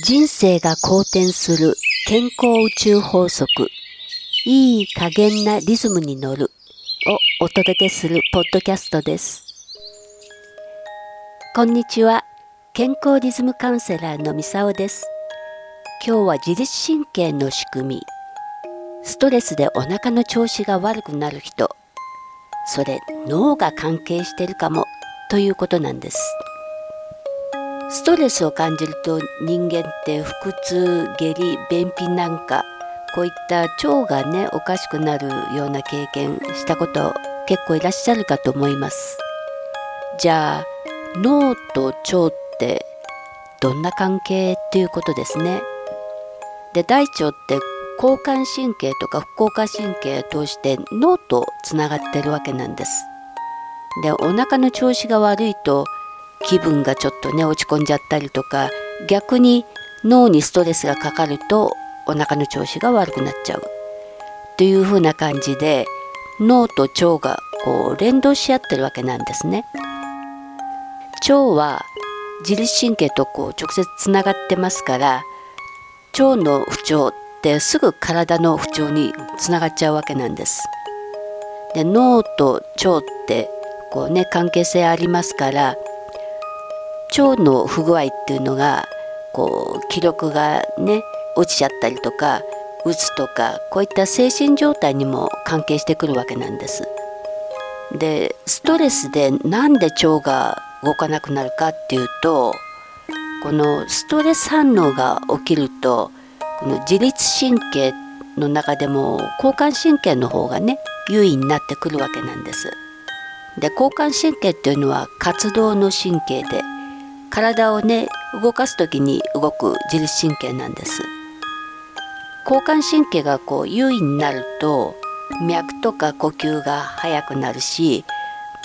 人生が好転する健康宇宙法則。いい加減なリズムに乗る。をお届けするポッドキャストです。こんにちは。健康リズムカウンセラーのみさおです。今日は自律神経の仕組み。ストレスでお腹の調子が悪くなる人。それ脳が関係しているかも。ということなんです。ストレスを感じると人間って腹痛下痢便秘なんかこういった腸がねおかしくなるような経験したこと結構いらっしゃるかと思います。じゃあ脳と腸ってどんな関係っていうことですね。で大腸って交感神経とか副交感神経を通して脳とつながってるわけなんです。でお腹の調子が悪いと気分がちょっとね落ち込んじゃったりとか逆に脳にストレスがかかるとお腹の調子が悪くなっちゃうというふうな感じで脳と腸がこう連動し合ってるわけなんですね。腸は自律神経とこう直接つながってますから腸の不調ってすぐ体の不調につながっちゃうわけなんです。で脳と腸ってこうね関係性ありますから腸の不具合っていうのがこう気力がね落ちちゃったりとかうつとかこういった精神状態にも関係してくるわけなんです。でストレスでなんで腸が動かなくなるかっていうとこのストレス反応が起きるとこの自律神経の中でも交感神経の方がね優位になってくるわけなんです。で交感神経っていうのは活動の神経で体をね動かす時に動く自律神経なんです。交感神経がこう優位になると脈とか呼吸が速くなるし、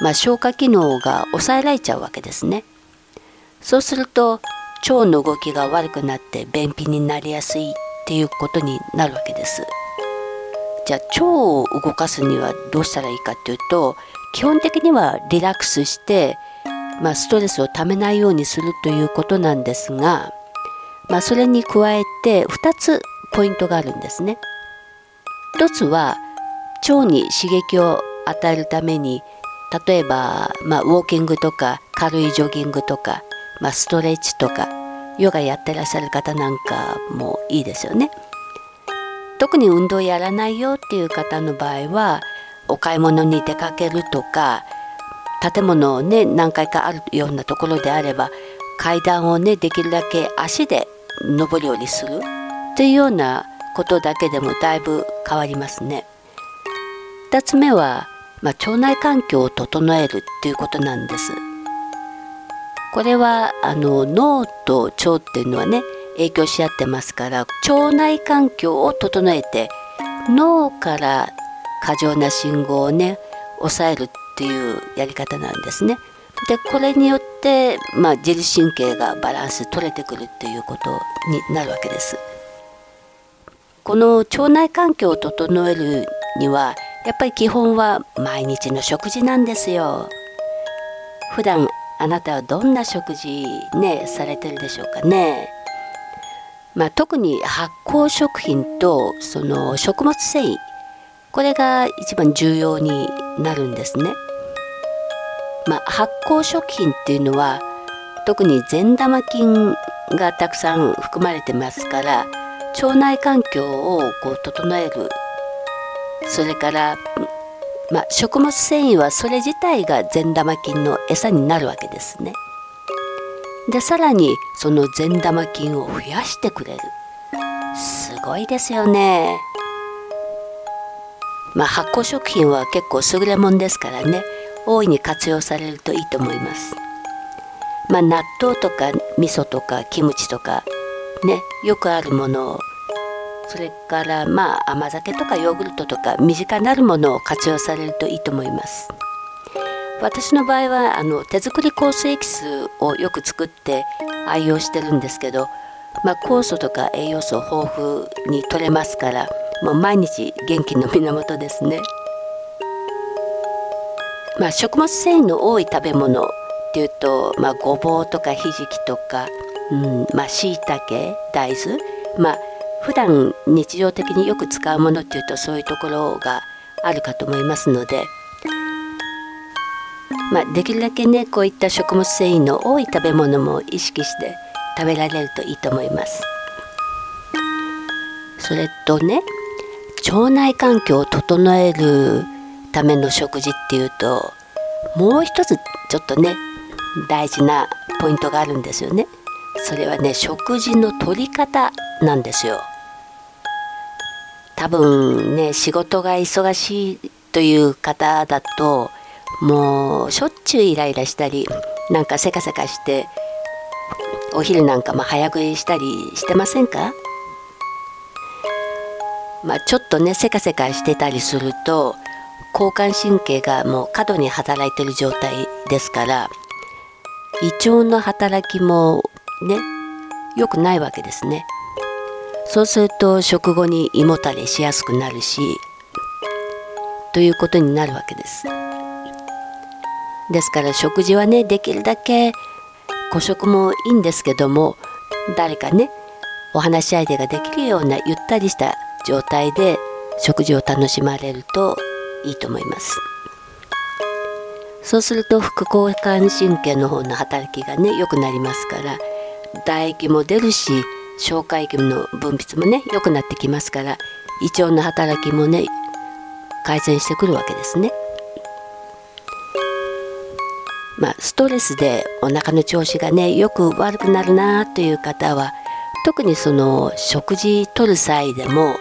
まあ、消化機能が抑えられちゃうわけですね。そうすると腸の動きが悪くなって便秘になりやすいっていうことになるわけです。じゃあ腸を動かすにはどうしたらいいかっていうと基本的にはリラックスしてまあ、ストレスをためないようにするということなんですが、まあ、それに加えて2つポイントがあるんですね。一つは腸に刺激を与えるために例えば、まあ、ウォーキングとか軽いジョギングとか、まあ、ストレッチとかヨガやってらっしゃる方なんかもいいですよね。特に運動やらないよっていう方の場合はお買い物に出かけるとか建物をね何階かあるようなところであれば階段をねできるだけ足で上り下りするというようなことだけでもだいぶ変わりますね。2つ目は、まあ、腸内環境を整えるっていうことなんです。これはあの脳と腸っていうのはね影響し合ってますから腸内環境を整えて脳から過剰な信号をね抑えるっっていうやり方なんですね。でこれによって、まあ、自律神経がバランス取れてくるっていうことになるわけです。この腸内環境を整えるにはやっぱり基本は毎日の食事なんですよ。普段あなたはどんな食事ねされてるでしょうかね。まあ、特に発酵食品とその食物繊維これが一番重要になるんですね。まあ、発酵食品っていうのは特に善玉菌がたくさん含まれてますから腸内環境をこう整えるそれから、まあ、食物繊維はそれ自体が善玉菌の餌になるわけですね。でさらにその善玉菌を増やしてくれるすごいですよね。まあ、発酵食品は結構優れもんですからね大いに活用されるといいと思います。まあ、納豆とか味噌とかキムチとかねよくあるものをそれからまあ甘酒とかヨーグルトとか身近なるものを活用されるといいと思います。私の場合はあの手作り酵素エキスをよく作って愛用してるんですけど、まあ、酵素とか栄養素豊富に取れますからもう毎日元気の源ですね。まあ、食物繊維の多い食べ物っていうと、まあ、ごぼうとかひじきとかうんまあしいたけ大豆。まあ普段日常的によく使うものっていうとそういうところがあるかと思いますので、まあ、できるだけねこういった食物繊維の多い食べ物も意識して食べられるといいと思います。それとね腸内環境を整えるための食事っていうともう一つちょっとね大事なポイントがあるんですよね。それはね食事の取り方なんですよ。多分ね仕事が忙しいという方だともうしょっちゅうイライラしたりなんかせかせかしてお昼なんかも早食いしたりしてませんか？まあ、ちょっとねせかせかしてたりすると交感神経がもう過度に働いてる状態ですから胃腸の働きもね良くないわけですね。そうすると食後に胃もたれしやすくなるしということになるわけです。ですから食事はねできるだけ個食もいいんですけども誰かねお話し相手ができるようなゆったりした状態で食事を楽しまれるといいと思いますそうすると副交感神経の方の働きがね良くなりますから唾液も出るし消化液の分泌もね良くなってきますから胃腸の働きもね改善してくるわけですね。まあ、ストレスでお腹の調子がねよく悪くなるなという方は特にその食事とる際でも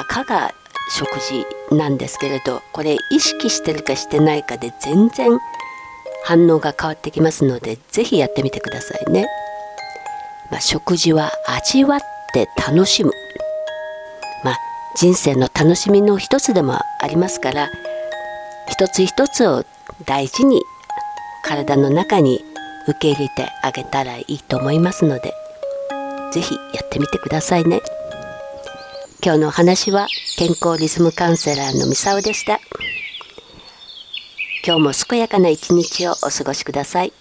たかが食事なんですけれどこれ意識してるかしてないかで全然反応が変わってきますので是非やってみてくださいね。まあ、食事は味わって楽しむ、まあ、人生の楽しみの一つでもありますから一つ一つを大事に体の中に受け入れてあげたらいいと思いますので是非やってみてくださいね今日のお話は健康リズムカウンセラーのみさおでした今日も健やかな一日をお過ごしください。